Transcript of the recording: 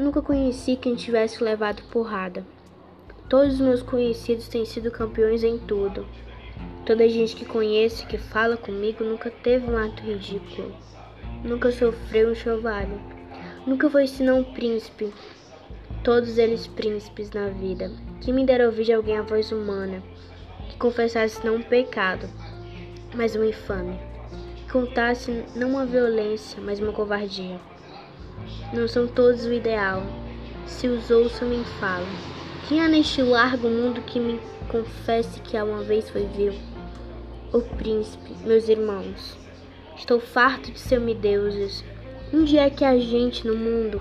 Nunca conheci quem tivesse levado porrada. Todos os meus conhecidos têm sido campeões em tudo. Toda gente que conheço, que fala comigo, nunca teve um ato ridículo. Nunca sofreu um chovalho. Nunca foi senão um príncipe. Todos eles príncipes na vida. Que me dera ouvir de alguém a voz humana, que confessasse não um pecado, mas uma infâmia. Que contasse não uma violência, mas uma covardia. Não são todos o ideal. Se os ouço, me falam. Quem há neste largo mundo que me confesse que há uma vez foi vil? O príncipe, meus irmãos. Estou farto de ser-me deuses. Um é que a gente no mundo